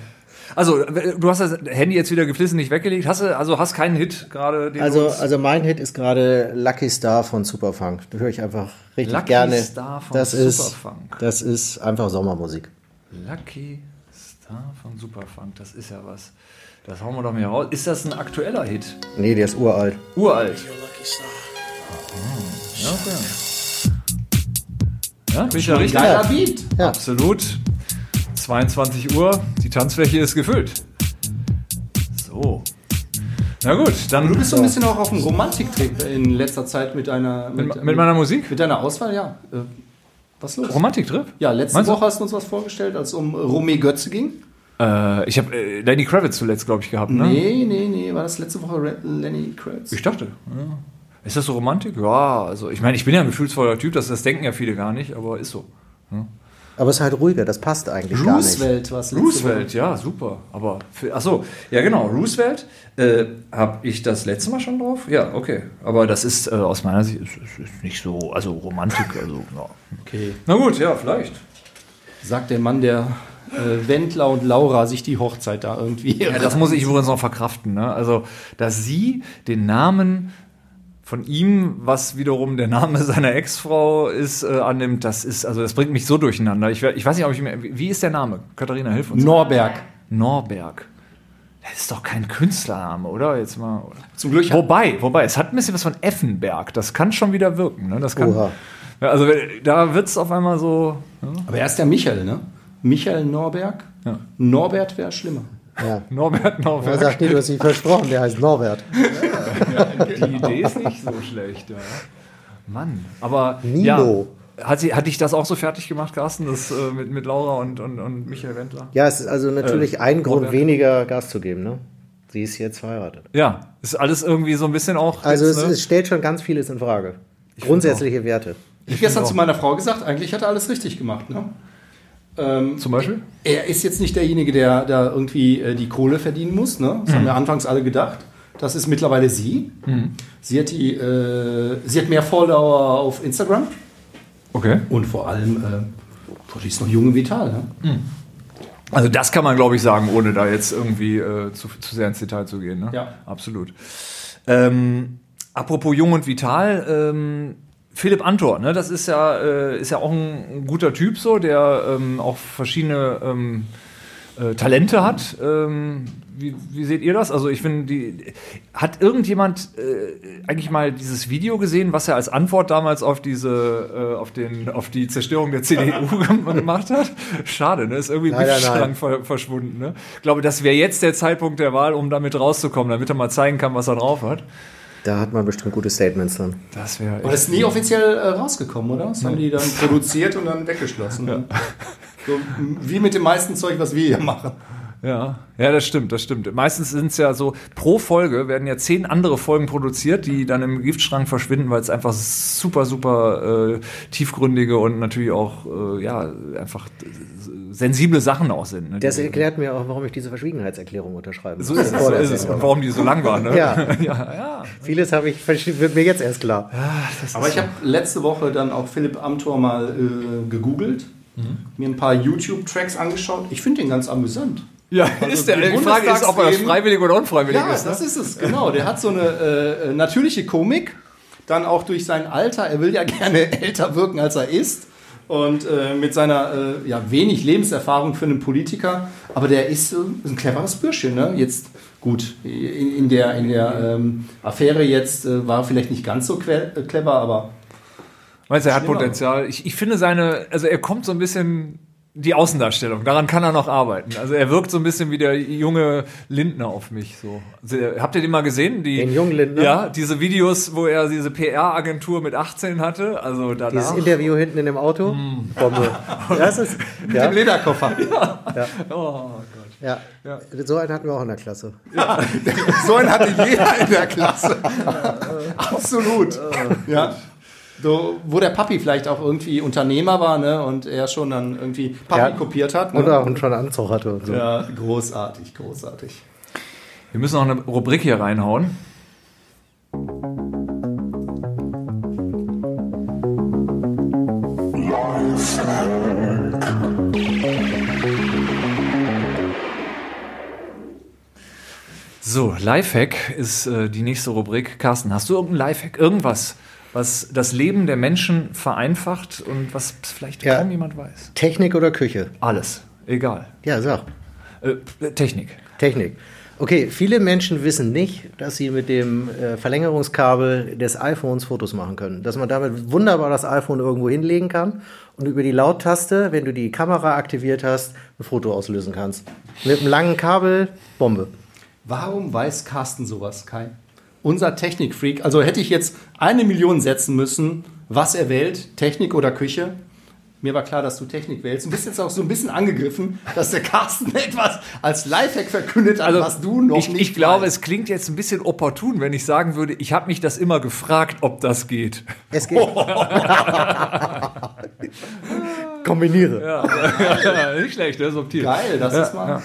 Also, du hast das Handy jetzt wieder geflissentlich weggelegt. Hast du, also hast keinen Hit gerade, Also, also mein Hit ist gerade Lucky Star von Superfunk. Da höre ich einfach richtig Lucky gerne. Star von das ist, Superfunk. das ist einfach Sommermusik. Lucky Star von Superfunk, das ist ja was. Das hauen wir doch mal raus. Ist das ein aktueller Hit? Nee, der ist uralt. Uralt. Ja, okay. Ja, bin ich ja richtig? Geiler Beat. Ja. Absolut. 22 Uhr, die Tanzfläche ist gefüllt. So. Na gut, dann Du bist so ein bisschen auch auf dem Romantiktrip in letzter Zeit mit deiner mit, mit meiner Musik. mit deiner Auswahl, ja. Äh, Was los? Romantiktrip? Ja, letzte Meinst du? Woche hast du uns was vorgestellt, als es um Romeo Götze ging. Äh, ich habe äh, Lenny Kravitz zuletzt, glaube ich, gehabt. Ne? Nee, nee, nee, war das letzte Woche Re- Lenny Kravitz? Ich dachte. Ja. Ist das so Romantik? Ja, also ich meine, ich bin ja ein gefühlsvoller Typ, das, das denken ja viele gar nicht, aber ist so. Ja. Aber es ist halt ruhiger, das passt eigentlich gar nicht. Roosevelt, was letzte Roosevelt, ja, super. Aber für, ach so, ja genau, Roosevelt äh, habe ich das letzte Mal schon drauf. Ja, okay. Aber das ist äh, aus meiner Sicht ist, ist, ist nicht so, also Romantik, also ja. Woche. Okay. Na gut, ja, vielleicht. Sagt der Mann, der äh, Wendler und Laura sich die Hochzeit da irgendwie. Ja, das muss ich übrigens noch verkraften. Ne? Also, dass sie den Namen von ihm, was wiederum der Name (laughs) seiner Ex-Frau ist, äh, annimmt, das ist, also das bringt mich so durcheinander. Ich, ich weiß nicht, ob ich mir, wie ist der Name? Katharina, hilf uns. Norberg. Norberg. Das ist doch kein Künstlername, oder? Jetzt mal. Oder? Zum Glück Wobei, wobei, es hat ein bisschen was von Effenberg. Das kann schon wieder wirken. Ne? Das kann, Oha. Ja, also da wird es auf einmal so. Ja? Aber er ist der Michael, ne? Michael Norberg. Ja. Norbert wäre schlimmer. Ja. (laughs) Norbert Er Norberg. sagt, nee, du hast dich versprochen, der heißt Norbert. Die Idee ist nicht so schlecht, ja. Mann, aber Nino. ja, hat, sie, hat dich das auch so fertig gemacht, Carsten, das äh, mit, mit Laura und, und, und Michael Wendler? Ja, es ist also natürlich Äh, ein Grund Norbert. weniger Gas zu geben, ne? Sie ist jetzt verheiratet. Ja, ist alles irgendwie so ein bisschen auch. Also jetzt, es, ne? es stellt schon ganz vieles in Frage. Grundsätzliche Werte. Ich habe gestern auch. zu meiner Frau gesagt, eigentlich hat er alles richtig gemacht, ne? Ähm, Zum Beispiel? er ist jetzt nicht derjenige, der da irgendwie äh, die Kohle verdienen muss, ne? Das haben wir anfangs alle gedacht. Das ist mittlerweile sie. Sie hat die, äh, sie hat mehr Follower auf Instagram Okay. und vor allem, äh, die ist noch jung und vital, ne? Also das kann man, glaube ich, sagen, ohne da jetzt irgendwie äh, zu, zu sehr ins Detail zu gehen. Ne? Ja. Absolut. Ähm, apropos Jung und Vital, ähm, Philipp Antor, ne, das ist ja, äh, ist ja auch ein, guter Typ so, der ähm, auch verschiedene ähm, äh, Talente hat. Ähm, wie, wie seht ihr das? Also ich finde, die hat irgendjemand äh, eigentlich mal dieses Video gesehen, was er als Antwort damals auf diese, äh, auf den, auf die Zerstörung der CDU (laughs) gemacht hat? Schade, ne? Ist irgendwie Giftschrank nein. ver verschwunden. Ne? Ich glaube, das wäre jetzt der Zeitpunkt der Wahl, um damit rauszukommen, damit er mal zeigen kann, was er drauf hat. Da hat man bestimmt gute Statements dann. Das wäre Aber das ist nie offiziell äh, rausgekommen, oder? Das haben die dann produziert und dann weggeschlossen. (laughs) So, m- wie mit dem meisten Zeug, was wir hier machen. Ja, ja, das stimmt, das stimmt. Meistens sind es ja so, pro Folge werden ja zehn andere Folgen produziert, die dann im Giftschrank verschwinden, weil es einfach super, super äh, tiefgründige und natürlich auch, äh, ja, einfach sensible Sachen auch sind. Ne? Das erklärt mir auch, warum ich diese Verschwiegenheitserklärung unterschreiben so ist es, so ist es. Und warum die so lang waren. Ne? (laughs) Ja. (laughs) ja, ja. Vieles habe ich, wird mir jetzt erst klar. Aber ich habe letzte Woche dann auch Philipp Amthor mal äh, gegoogelt, Mhm. mir ein paar YouTube-Tracks angeschaut. Ich finde den ganz amüsant. Ja, Also ist der, die Frage ist, ob er das freiwillig oder unfreiwillig Ja, ist. Ne? das ist es, genau. Der hat so eine äh, äh, natürliche Komik, dann auch durch sein Alter. Er will ja (laughs) gerne älter wirken, als er ist. Und äh, mit seiner äh, ja, wenig Lebenserfahrung für einen Politiker. Aber der ist, ein cleveres Bürschchen. Ne? Jetzt, gut, in, in der, in der ähm, Affäre jetzt äh, war er vielleicht nicht ganz so äh, clever, aber Meinst du, er hat. Potenzial? Ich, ich finde seine, also er kommt so ein bisschen die Außendarstellung, daran kann er noch arbeiten. Also er wirkt so ein bisschen wie der junge Lindner auf mich. So. Also, habt ihr den mal gesehen? Die, Den jungen Lindner? Ja, diese Videos, wo er diese PR-Agentur mit 18 hatte. Also danach. Dieses Interview hinten in dem Auto. Hm. Bombe. (laughs) Das ist, mit ja, dem Lederkoffer. (laughs) oh Gott. ja. So einen hatten wir auch in der Klasse. (laughs) So einen hatte jeder in der Klasse. Absolut. Ja. So, wo der Papi vielleicht auch irgendwie Unternehmer war, ne? Und er schon dann irgendwie Papi Ja. kopiert hat. Ne? Und auch schon einen Anzug hatte und so. Ja, großartig, großartig. Wir müssen noch eine Rubrik hier reinhauen. So, Lifehack ist äh, die nächste Rubrik. Carsten, hast du irgendein Lifehack? Irgendwas, was das Leben der Menschen vereinfacht und was vielleicht Ja. kaum jemand weiß? Technik oder Küche? Alles. Egal. Ja, sag. Äh, Technik. Technik. Okay, viele Menschen wissen nicht, dass sie mit dem äh, Verlängerungskabel des iPhones Fotos machen können. Dass man damit wunderbar das iPhone irgendwo hinlegen kann und über die Lauttaste, wenn du die Kamera aktiviert hast, ein Foto auslösen kannst. Mit einem langen Kabel, Bombe. Warum weiß Carsten sowas, Kai? Unser Technikfreak, also hätte ich jetzt eine Million setzen müssen, was er wählt, Technik oder Küche. Mir war klar, dass du Technik wählst. Du bist jetzt auch so ein bisschen angegriffen, dass der Carsten (laughs) etwas als Lifehack verkündet hat, was du noch Also, ich, nicht ich glaube, weißt. es klingt jetzt ein bisschen opportun, wenn ich sagen würde, ich habe mich das immer gefragt, ob das geht. Es geht. (laughs) Kombiniere. Ja, (laughs) nicht schlecht, ne? subtil. Geil, das Ja, ist mal.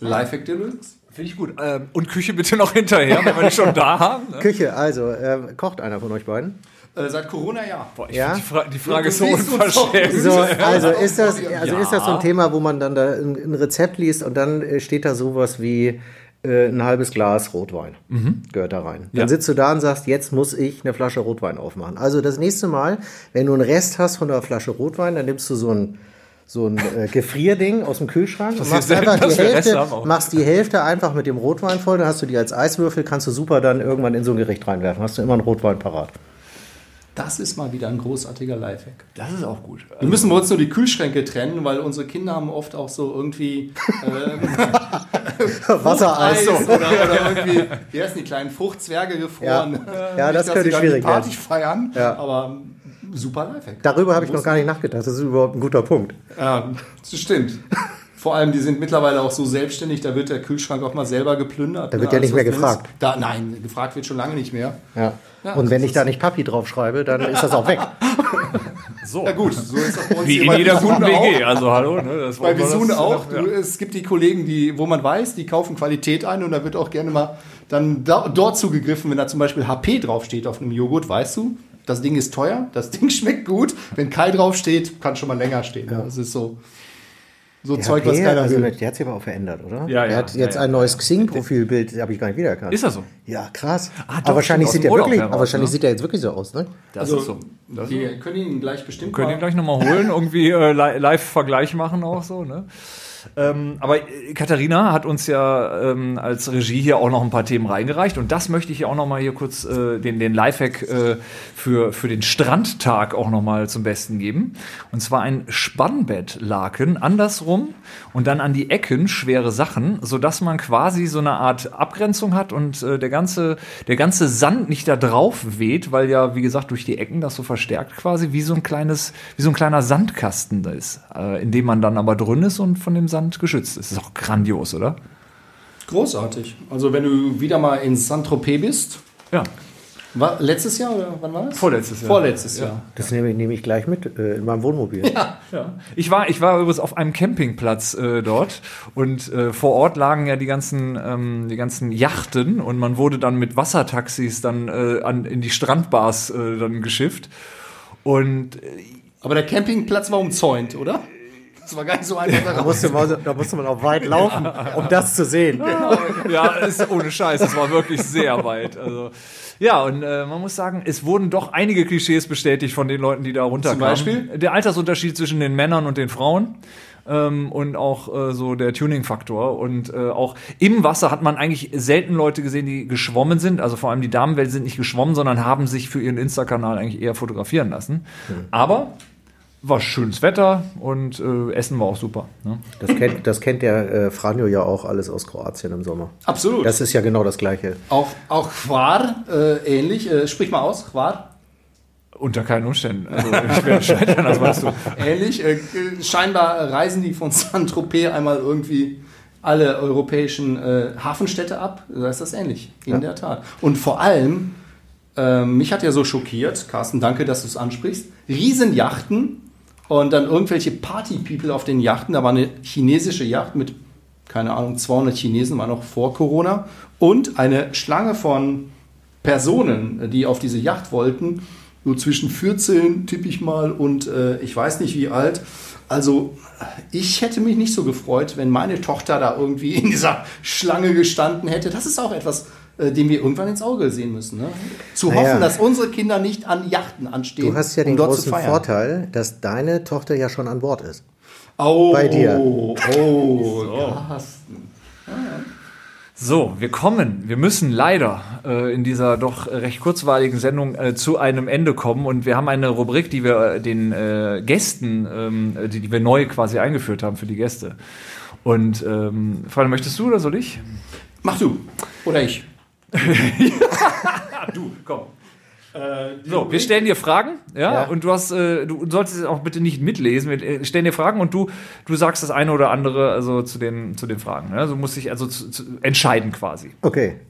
Lifehack Deluxe. Finde ich gut. Ähm, und Küche bitte noch hinterher, wenn wir die schon da haben. Ne? Küche, also, ähm, kocht einer von euch beiden? Äh, seit Corona ja. Boah, ich Ja? die, Fra die Frage Du ist so unverschämt. So, Ja, also ist das, also ist das so ein Thema, wo man dann da ein, ein Rezept liest und dann äh, steht da sowas wie äh, ein halbes Glas Rotwein gehört da rein. Dann Mhm. Ja. sitzt du da und sagst, jetzt muss ich eine Flasche Rotwein aufmachen. Also das nächste Mal, wenn du einen Rest hast von der Flasche Rotwein, dann nimmst du so ein so ein äh, Gefrierding aus dem Kühlschrank Das machst einfach die Hälfte, machst die Hälfte einfach mit dem Rotwein voll, dann hast du die als Eiswürfel, kannst du super dann irgendwann in so ein Gericht reinwerfen. Hast du immer einen Rotwein parat. Das ist mal wieder ein großartiger Lifehack. Das ist auch gut. Wir müssen bei uns nur die Kühlschränke trennen, weil unsere Kinder haben oft auch so irgendwie (laughs) ähm, Wassereis. Eis oder, oder irgendwie, wie heißen die kleinen Fruchtzwerge gefroren. Ja. Ja, das könnte schwierig die Party werden. feiern, Ja. aber super Lifehack. Darüber habe ich noch gar nicht nachgedacht. Das ist überhaupt ein guter Punkt. Ja, das stimmt. Vor allem, die sind mittlerweile auch so selbstständig, da wird der Kühlschrank auch mal selber geplündert. Da wird ne? ja nicht Alles, mehr ist. gefragt. Da, nein, gefragt wird schon lange nicht mehr. Ja. Ja, und wenn ich da nicht Papi draufschreibe, dann ist das auch weg. (laughs) So. Ja gut, so ist das bei uns Wie in jeder guten. WG. Also hallo. Ne? Das Bei das- auch. Ja. Du, es gibt die Kollegen, die, wo man weiß, die kaufen Qualität ein und da wird auch gerne mal dann da, dort zugegriffen, wenn da zum Beispiel HP draufsteht auf einem Joghurt, weißt du, das Ding ist teuer, das Ding (laughs) schmeckt gut. Wenn Kai draufsteht, kann schon mal länger stehen. Das ist so, so Der Zeug, HP, was keiner also, will. der hat sich aber auch verändert, oder? Ja, Der ja, hat jetzt ja, ja. ein neues Xing-Profilbild, habe ich gar nicht wiedererkannt. Ist das so? Ja, krass. Ah, doch, aber wahrscheinlich sieht aus dem er wirklich, aber wahrscheinlich ne? sieht er jetzt wirklich so aus, ne? Das Also, ist so. Das Wir können ihn gleich bestimmt Können mal- ihn gleich nochmal holen, irgendwie äh, li- Live-Vergleich machen auch so, ne? Ähm, aber äh, Katharina hat uns ja ähm, als Regie hier auch noch ein paar Themen reingereicht und das möchte ich auch noch mal hier kurz äh, den, den Lifehack äh, für, für den Strandtag auch noch mal zum Besten geben. Und zwar ein Spannbettlaken andersrum und dann an die Ecken schwere Sachen, sodass man quasi so eine Art Abgrenzung hat und äh, der ganze der ganze Sand nicht da drauf weht, weil ja wie gesagt durch die Ecken das so verstärkt quasi wie so ein kleines wie so ein kleiner Sandkasten da ist, äh, in dem man dann aber drin ist und von dem Sand geschützt ist. Das ist auch grandios, oder? Großartig. Also wenn du wieder mal in Saint-Tropez bist, Ja. war letztes Jahr oder wann war das? Vorletztes Jahr. Vorletztes Jahr. Das nehme, nehme ich gleich mit äh, in meinem Wohnmobil. Ja. Ich war, ich war übrigens auf einem Campingplatz äh, dort und äh, vor Ort lagen ja die ganzen, ähm, die ganzen Yachten und man wurde dann mit Wassertaxis dann äh, an, in die Strandbars äh, dann geschifft. Und äh, Aber der Campingplatz war umzäunt, oder? Das war gar nicht so (laughs) einfach. Da musste, man, da musste man auch weit laufen, um das zu sehen. ja, ist ohne Scheiß, es war wirklich sehr weit. Also ja, und äh, man muss sagen, es wurden doch einige Klischees bestätigt von den Leuten, die da runterkamen. Beispiel? Der Altersunterschied zwischen den Männern und den Frauen. Ähm, und auch äh, so der Tuning-Faktor. Und äh, auch im Wasser hat man eigentlich selten Leute gesehen, die geschwommen sind. Also vor allem die Damenwelt sind nicht geschwommen, sondern haben sich für ihren Insta-Kanal eigentlich eher fotografieren lassen. Aber war schönes Wetter und äh, Essen war auch super. Ne? Das kennt, das kennt der äh, Franjo ja auch alles aus Kroatien im Sommer. Absolut. Das ist ja genau das Gleiche. auch, auch Chwar, äh, ähnlich. Äh, sprich mal aus, Chwar. Unter keinen Umständen. Also ich werde scheitern, das weißt du. (laughs) Ähnlich. Äh, äh, scheinbar reisen die von Saint-Tropez einmal irgendwie alle europäischen äh, Hafenstädte ab. Da ist das ähnlich. In der Tat. Und vor allem, mich hat ja so schockiert, Carsten, danke, dass du es ansprichst, Riesenjachten und dann irgendwelche Party-People auf den Yachten. Da war eine chinesische Yacht mit, keine Ahnung, 200 Chinesen, war noch vor Corona. Und eine Schlange von Personen, die auf diese Yacht wollten, so zwischen 14, tippe ich mal, und äh, ich weiß nicht wie alt. Also ich hätte mich nicht so gefreut, wenn meine Tochter da irgendwie in dieser Schlange gestanden hätte. Das ist auch etwas, äh, dem wir irgendwann ins Auge sehen müssen. Ne? Zu Naja. hoffen, dass unsere Kinder nicht an Yachten anstehen, Du hast ja den um großen. Vorteil, dass deine Tochter ja schon an Bord ist. Oh, bei dir. Oh, Carsten. So, wir kommen, wir müssen leider äh, in dieser doch recht kurzweiligen Sendung äh, zu einem Ende kommen und wir haben eine Rubrik, die wir äh, den äh, Gästen, ähm, die, die wir neu quasi eingeführt haben für die Gäste. Und ähm, Freunde, möchtest du oder soll ich? Mach du. Oder ich. (laughs) Du, komm. So, wir stellen dir Fragen, ja, Ja. und du hast, äh, du solltest auch bitte nicht mitlesen. Wir äh, stellen dir Fragen und du, du sagst das eine oder andere, also zu den, zu den Fragen. Ne? Du musst dich also zu, zu entscheiden quasi. Okay,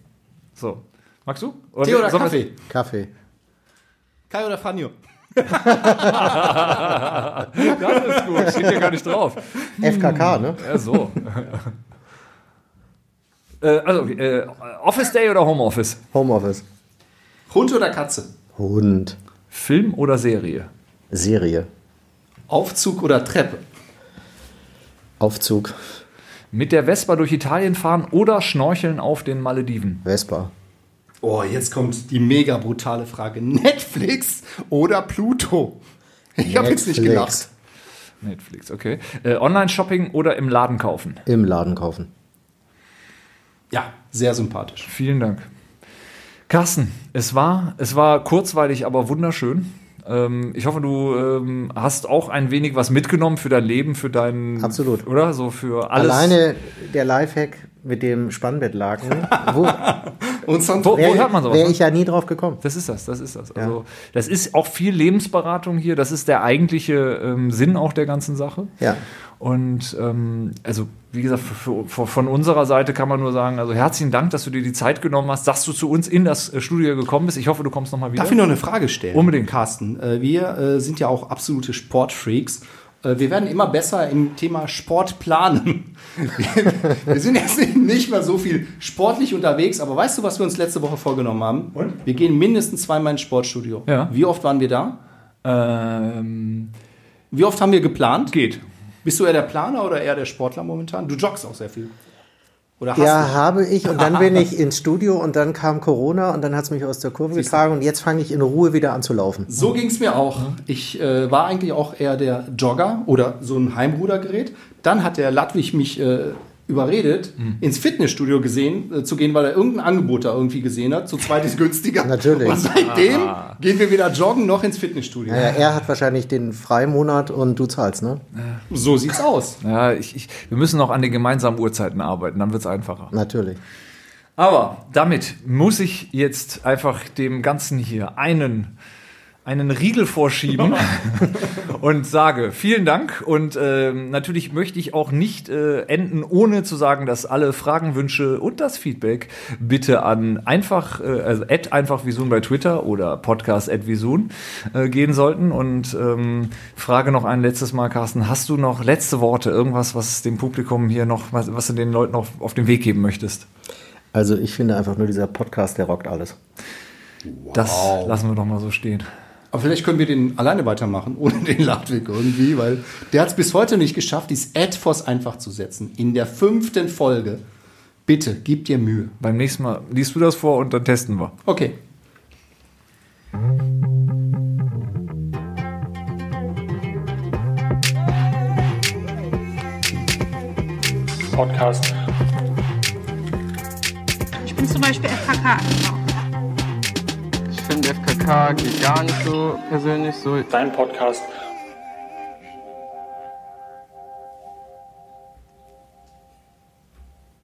So, magst du? Tee oder sollen wir- Kaffee? Kaffee. Kai oder Franjo? (laughs) (laughs) Das ist gut, steht hier gar nicht drauf. FKK, ne? Ja, so. Äh, also, äh, Office Day oder Homeoffice? Homeoffice. Hund oder Katze? Hund. Film oder Serie? Serie. Aufzug oder Treppe? Aufzug. Mit der Vespa durch Italien fahren oder schnorcheln auf den Malediven? Vespa. Oh, jetzt kommt die mega brutale Frage. Netflix oder Pluto? Ich habe jetzt nicht Netflix. gelacht. Netflix, okay. Äh, Online-Shopping oder im Laden kaufen? Im Laden kaufen. Ja, sehr sympathisch. Vielen Dank. Carsten, es war, es war kurzweilig, aber wunderschön. Ähm, ich hoffe, du ähm, hast auch ein wenig was mitgenommen für dein Leben, für deinen. Absolut. Oder? So für alles. Alleine der Lifehack mit dem Spannbettlaken. Wo (laughs) Und sonst Wo, wo wäre hört man sowas? wär ne? ich ja nie drauf gekommen. Das ist das, das ist das. Also, das ist auch viel Lebensberatung hier. Das ist der eigentliche ähm, Sinn auch der ganzen Sache. Ja. Und ähm, also, wie gesagt, für, für, von unserer Seite kann man nur sagen, also herzlichen Dank, dass du dir die Zeit genommen hast, dass du zu uns in das äh, Studio gekommen bist. Ich hoffe, du kommst nochmal wieder. Darf ich noch eine Frage stellen? Unbedingt. Carsten. Äh, Wir äh, sind ja auch absolute Sportfreaks. Äh, Wir werden immer besser im Thema Sport planen. Wir, (laughs) wir sind jetzt nicht mehr so viel sportlich unterwegs, aber weißt du, was wir uns letzte Woche vorgenommen haben? Und? Wir gehen mindestens zweimal ins Sportstudio. Ja. Wie oft waren wir da? ähm, Wie oft haben wir geplant? geht. Bist du eher der Planer oder eher der Sportler momentan? Du joggst auch sehr viel. Oder hast Ja, du? habe ich. Und dann (laughs) bin ich ins Studio und dann kam Corona und dann hat es mich aus der Kurve getragen und jetzt fange ich in Ruhe wieder an zu laufen. So ging es mir auch. Ich äh, war eigentlich auch eher der Jogger oder so ein Heimrudergerät. Dann hat der Ladwig mich äh, überredet, Mhm. ins Fitnessstudio gesehen, äh, zu gehen, weil er irgendein Angebot da irgendwie gesehen hat. Zu zweit ist günstiger. (laughs) Natürlich. Und seitdem gehen wir weder joggen noch ins Fitnessstudio. Naja, er hat wahrscheinlich den Freimonat und du zahlst, ne? So sieht's aus. Ja, ich, ich, wir müssen noch an den gemeinsamen Uhrzeiten arbeiten, dann wird es einfacher. Natürlich. Aber damit muss ich jetzt einfach dem Ganzen hier einen, einen Riegel vorschieben (laughs) und sage vielen Dank. Und ähm, natürlich möchte ich auch nicht äh, enden, ohne zu sagen, dass alle Fragen, Wünsche und das Feedback bitte an einfach, äh, also at einfach Visun bei Twitter oder podcast at Visun äh, gehen sollten. Und ähm, frage noch ein letztes Mal, Carsten, hast du noch letzte Worte, irgendwas, was dem Publikum hier noch, was, was du den Leuten noch auf den Weg geben möchtest? Also ich finde einfach nur dieser Podcast, der rockt alles. Das lassen wir doch mal so stehen. Aber vielleicht können wir den alleine weitermachen, ohne (laughs) den Ladwig irgendwie, weil der hat es bis heute nicht geschafft, dieses Adforce einfach zu setzen. In der fünften Folge. Bitte, gib dir Mühe. Beim nächsten Mal liest du das vor und dann testen wir. Okay. Podcast. Ich bin zum Beispiel FKK. Ich finde FKK geht gar nicht so persönlich so. Dein Podcast